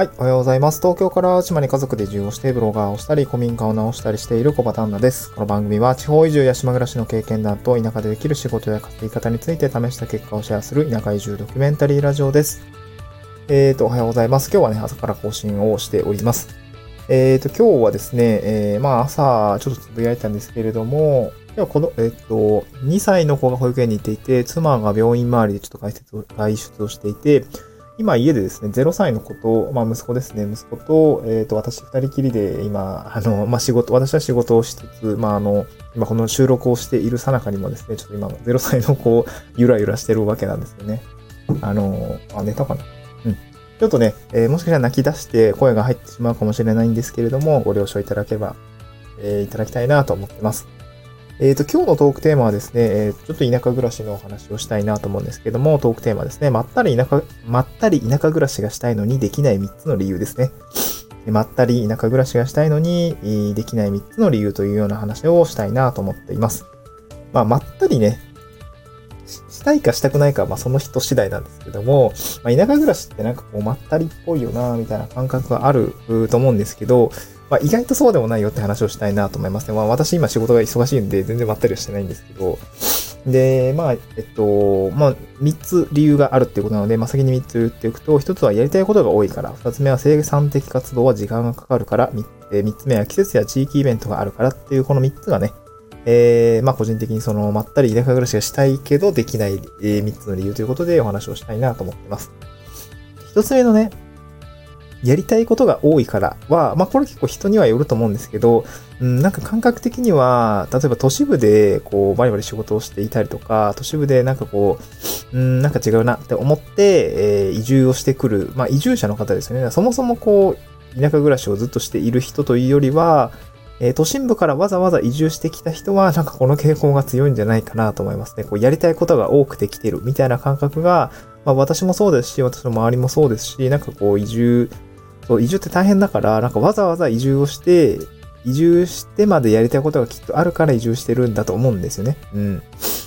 はい、おはようございます。東京から島に家族で移住をしてブロガーをしたり、古民家を直したりしている小畑ンナです。この番組は地方移住や島暮らしの経験談と田舎でできる仕事や稼ぎ方について試した結果をシェアする田舎移住ドキュメンタリーラジオです。えーと、おはようございます。今日はね、朝から更新をしております。えーと、今日はですね、えー、まあ朝ちょっとつぶやいたんですけれども、今日はこの、えっ、と、2歳の子が保育園に行っていて、妻が病院周りでちょっと外出を外出をしていて、今家でですね、0歳の子と、まあ息子ですね、息子と、えっ、ー、と、私二人きりで今、あの、まあ仕事、私は仕事をしつつ、まああの、今この収録をしているさなかにもですね、ちょっと今の0歳の子をゆらゆらしてるわけなんですよね。あの、あ、寝たかな？うん。ちょっとね、えー、もしかしたら泣き出して声が入ってしまうかもしれないんですけれども、ご了承いただければ、えー、いただきたいなと思ってます。えっ、ー、と、今日のトークテーマはですね、え、ちょっと田舎暮らしのお話をしたいなと思うんですけども、トークテーマですね、まったり田舎、まったり田舎暮らしがしたいのにできない3つの理由ですね。まったり田舎暮らしがしたいのにできない3つの理由というような話をしたいなと思っています。まあ、まったりね、したいかしたくないかは、まあ、その人次第なんですけども、まあ、田舎暮らしってなんかこう、まったりっぽいよな、みたいな感覚があると思うんですけど、まあ、意外とそうでもないよって話をしたいなと思いますね。まあ、私今仕事が忙しいんで全然まったりはしてないんですけど、で、まあ、えっと、まあ、3つ理由があるっていうことなので、まあ、先に3つ言っておくと、1つはやりたいことが多いから、2つ目は生産的活動は時間がかかるから、3, つ目は季節や地域イベントがあるからっていう、この3つがね、えー、まあ、個人的にその、まったり田舎暮らしがしたいけどできない、え3つの理由ということでお話をしたいなと思ってます。1つ目のね、やりたいことが多いからは、まあこれ結構人にはよると思うんですけど、うん、なんか感覚的には、例えば都市部でこうバリバリ仕事をしていたりとか、都市部でなんかこう、うん、なんか違うなって思って、えー、移住をしてくる、まあ移住者の方ですよね。そもそもこう、田舎暮らしをずっとしている人というよりは、えー、都心部からわざわざ移住してきた人は、なんかこの傾向が強いんじゃないかなと思いますね。こうやりたいことが多くてきてるみたいな感覚が、まあ私もそうですし、私の周りもそうですし、なんかこう移住そう、移住って大変だから、なんかわざわざ移住をして、移住してまでやりたいことがきっとあるから移住してるんだと思うんですよね。うん。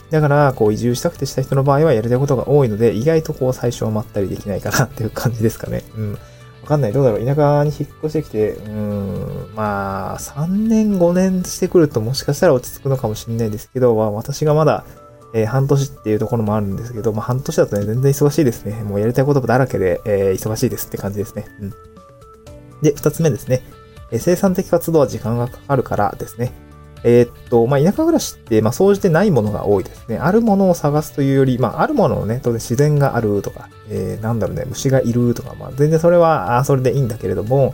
だから、こう移住したくてした人の場合はやりたいことが多いので、意外とこう最初はまったりできないかなっていう感じですかね。うん。わかんない。どうだろう。田舎に引っ越してきて、うん、まあ、3年、5年してくるともしかしたら落ち着くのかもしれないですけど、まあ、私がまだ、えー、半年っていうところもあるんですけど、まあ、半年だとね、全然忙しいですね。もうやりたいことだらけで、えー、忙しいですって感じですね。うん。で、二つ目ですね。生産的活動は時間がかかるからですね。えー、っと、まあ、田舎暮らしって、まあ、総じてないものが多いですね。あるものを探すというより、まあ、あるものをね、当然自然があるとか、えー、なんだろうね、虫がいるとか、まあ、全然それは、あそれでいいんだけれども、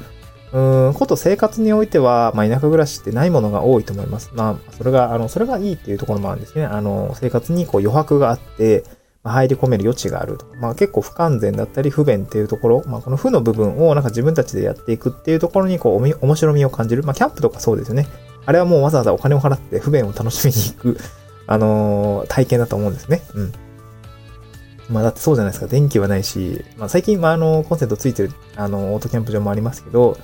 うん、こと生活においては、まあ、田舎暮らしってないものが多いと思います。まあ、それが、あの、それがいいっていうところもあるんですね。あの、生活にこう余白があって、入り込める余地があると。まあ結構不完全だったり不便っていうところ、まあこの負の部分をなんか自分たちでやっていくっていうところにこう面白みを感じる。まあキャンプとかそうですよね。あれはもうわざわざお金を払って不便を楽しみに行く、あのー、体験だと思うんですね。うん。まあだってそうじゃないですか。電気はないし、まあ最近、まああの、コンセントついてる、あの、オートキャンプ場もありますけど、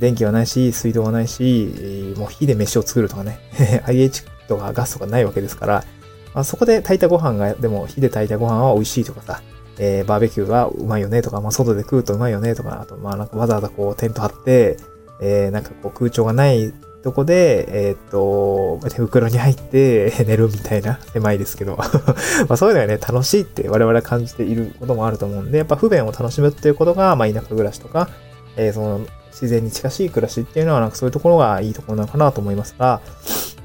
電気はないし、水道はないし、もう火で飯を作るとかね、IH とかガスとかないわけですから、あ、そこで炊いたご飯が、でも火で炊いたご飯は美味しいとかさ、えー、バーベキューはうまいよねとか、まあ、外で食うとうまいよねとか、あと、まあ、なんかわざわざこう、テント張って、えー、なんかこう、空調がないとこで、えー、っと、手袋に入って 寝るみたいな、狭いですけど。まあそういうのがね、楽しいって我々は感じていることもあると思うんで、やっぱ不便を楽しむっていうことが、まあ田舎暮らしとか、えー、その自然に近しい暮らしっていうのは、なんかそういうところがいいところなのかなと思いますが、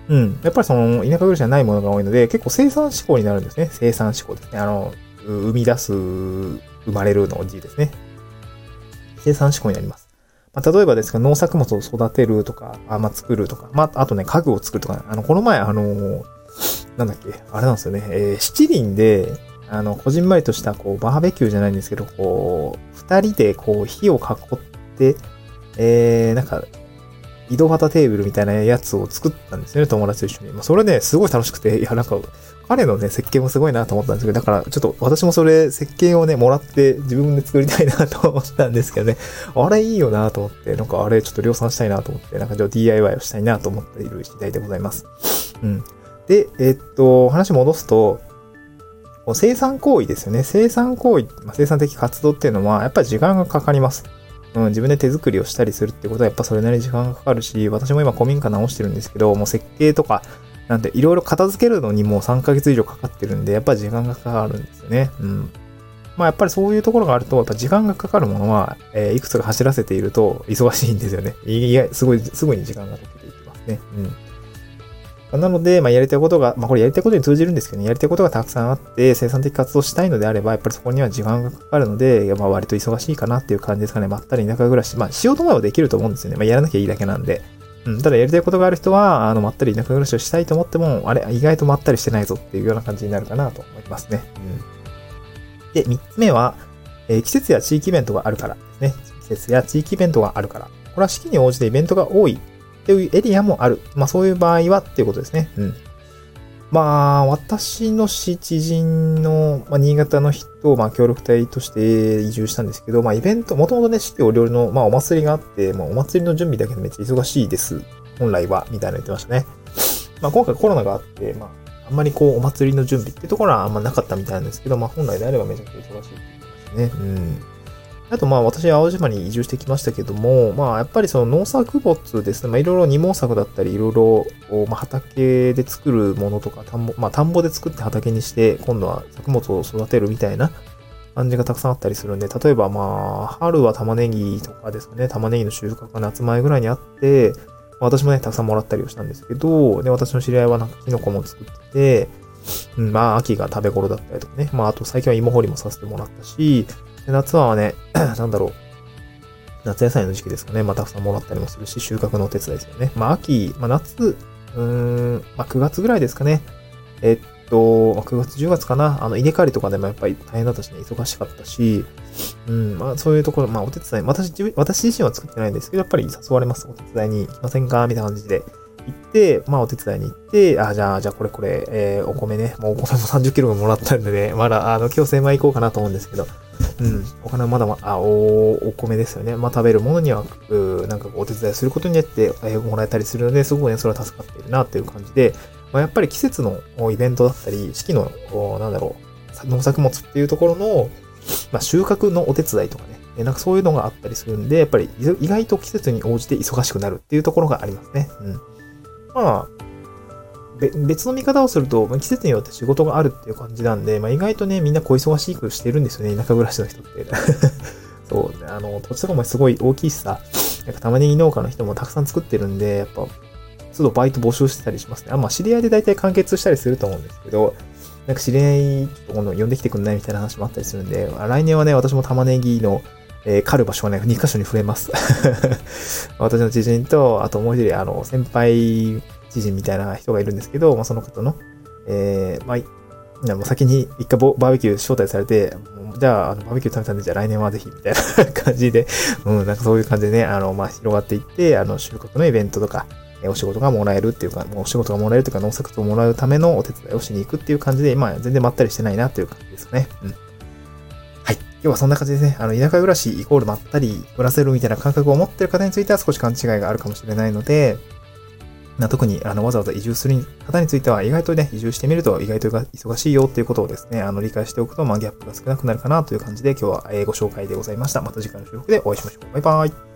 うん。やっぱりその、田舎暮らしじゃないものが多いので、結構生産志向になるんですね。生産志向ですね。あの、生み出す、生まれるの字ですね。生産志向になります。まあ、例えばですが、農作物を育てるとか、あまあ、作るとか、まあ、あとね、家具を作るとか、あの、この前、あの、なんだっけ、あれなんですよね、えー、七輪で、あの、こじんまりとした、こう、バーベキューじゃないんですけど、こう、二人で、こう、火を囲って、えー、なんか、移動型テーブルみたいなやつを作ったんですよね、友達と一緒に。まあ、それね、すごい楽しくて、いや、なんか、彼のね、設計もすごいなと思ったんですけど、だから、ちょっと私もそれ、設計をね、もらって自分で作りたいなと思ったんですけどね、あれいいよなと思って、なんかあれちょっと量産したいなと思って、なんかじゃあ DIY をしたいなと思っている次第でございます。うん。で、えっと、話戻すと、生産行為ですよね。生産行為、まあ、生産的活動っていうのは、やっぱり時間がかかります。うん、自分で手作りをしたりするってことはやっぱそれなりに時間がかかるし、私も今古民家直してるんですけど、もう設計とか、なんていろいろ片付けるのにもう3ヶ月以上かかってるんで、やっぱ時間がかかるんですよね。うん。まあやっぱりそういうところがあると、やっぱ時間がかかるものは、えー、いくつか走らせていると忙しいんですよね。いや、すごい、すぐに時間がかけていきますね。うん。なので、まあ、やりたいことが、まあ、これやりたいことに通じるんですけどね、やりたいことがたくさんあって、生産的活動したいのであれば、やっぱりそこには時間がかかるので、まあ、割と忙しいかなっていう感じですかね。まったり田舎暮らし。まあ、しようと思えばできると思うんですよね。まあ、やらなきゃいいだけなんで。うん、ただやりたいことがある人は、あの、まったり田舎暮らしをしたいと思っても、あれ、意外とまったりしてないぞっていうような感じになるかなと思いますね。うん。で、三つ目は、えー、季節や地域イベントがあるからですね。季節や地域イベントがあるから。これは四季に応じてイベントが多いっていうエリアもある。まあそういう場合はっていうことですね。うん。まあ、私の知人の、まあ、新潟の人を、まあ、協力隊として移住したんですけど、まあ、イベント、もともとね、四季折々の、まあ、お祭りがあって、まあ、お祭りの準備だけでめっちゃ忙しいです。本来は、みたいな言ってましたね。まあ、今回コロナがあって、まあ、あんまりこう、お祭りの準備ってところはあんまなかったみたいなんですけど、まあ、本来であればめちゃくちゃ忙しいですね。うん。あとまあ私、青島に移住してきましたけども、まあやっぱりその農作物ですね、まあいろいろ二毛作だったり、いろいろ、畑で作るものとか、田んぼ、まあ田んぼで作って畑にして、今度は作物を育てるみたいな感じがたくさんあったりするんで、例えばまあ、春は玉ねぎとかですね、玉ねぎの収穫が夏前ぐらいにあって、私もね、たくさんもらったりをしたんですけど、で、私の知り合いはなんかキノコも作ってて、うん、まあ、秋が食べ頃だったりとかね。まあ、あと最近は芋掘りもさせてもらったし、で夏はね、なんだろう。夏野菜の時期ですかね。まあ、たくさんもらったりもするし、収穫のお手伝いですよね。まあ、秋、まあ、夏、うーん、まあ、9月ぐらいですかね。えっと、まあ、9月、10月かな。あの、稲刈りとかでもやっぱり大変だったしね、忙しかったし、うん、まあ、そういうところ、まあ、お手伝い、私、私自身は作ってないんですけど、やっぱり誘われます。お手伝いに行きませんかみたいな感じで。行って、まあお手伝いに行って、あ、じゃあ、じゃあこれこれ、えー、お米ね、もうお米も30キロもらったんでね、まだ、あの、今日千枚行こうかなと思うんですけど、うん、お金はまだま、あ、お、お米ですよね。まあ食べるものには、うなんかお手伝いすることによって、えー、もらえたりするので、すごくね、それは助かっているなっていう感じで、まあ、やっぱり季節のイベントだったり、四季の、なんだろう、農作物っていうところの、まあ、収穫のお手伝いとかね、なんかそういうのがあったりするんで、やっぱり意外と季節に応じて忙しくなるっていうところがありますね。うん。まあ、別の見方をすると、季節によって仕事があるっていう感じなんで、まあ、意外とね、みんな小忙しくしてるんですよね、田舎暮らしの人って。そう、あの、土地とかもすごい大きいしさ、なんか玉ねぎ農家の人もたくさん作ってるんで、やっぱ、ちょっとバイト募集してたりしますね。あ、まあ、知り合いで大体完結したりすると思うんですけど、なんか知り合いと呼んできてくんないみたいな話もあったりするんで、来年はね、私も玉ねぎのえー、狩る場所がね、2箇所に増えます。私の知人と、あともう一人、あの、先輩知人みたいな人がいるんですけど、まあ、その方の、えー、まあ、もう先に一回バーベキュー招待されて、じゃあ、あのバーベキュー食べたんで、じゃあ来年はぜひ、みたいな感じで、うん、なんかそういう感じでね、あの、まあ、広がっていって、あの、収穫のイベントとか、お仕事がもらえるっていうか、もうお仕事がもらえるというか、農作物をもらうためのお手伝いをしに行くっていう感じで、まあ、全然まったりしてないなっていう感じですかね。うん。はい今日はそんな感じですね。あの、田舎暮らしイコールまったり暮らせるみたいな感覚を持ってる方については少し勘違いがあるかもしれないので、な特にあのわざわざ移住する方については意外とね、移住してみると意外と忙しいよっていうことをですね、あの理解しておくと、まあ、ギャップが少なくなるかなという感じで今日はご紹介でございました。また次回の収録でお会いしましょう。バイバイ。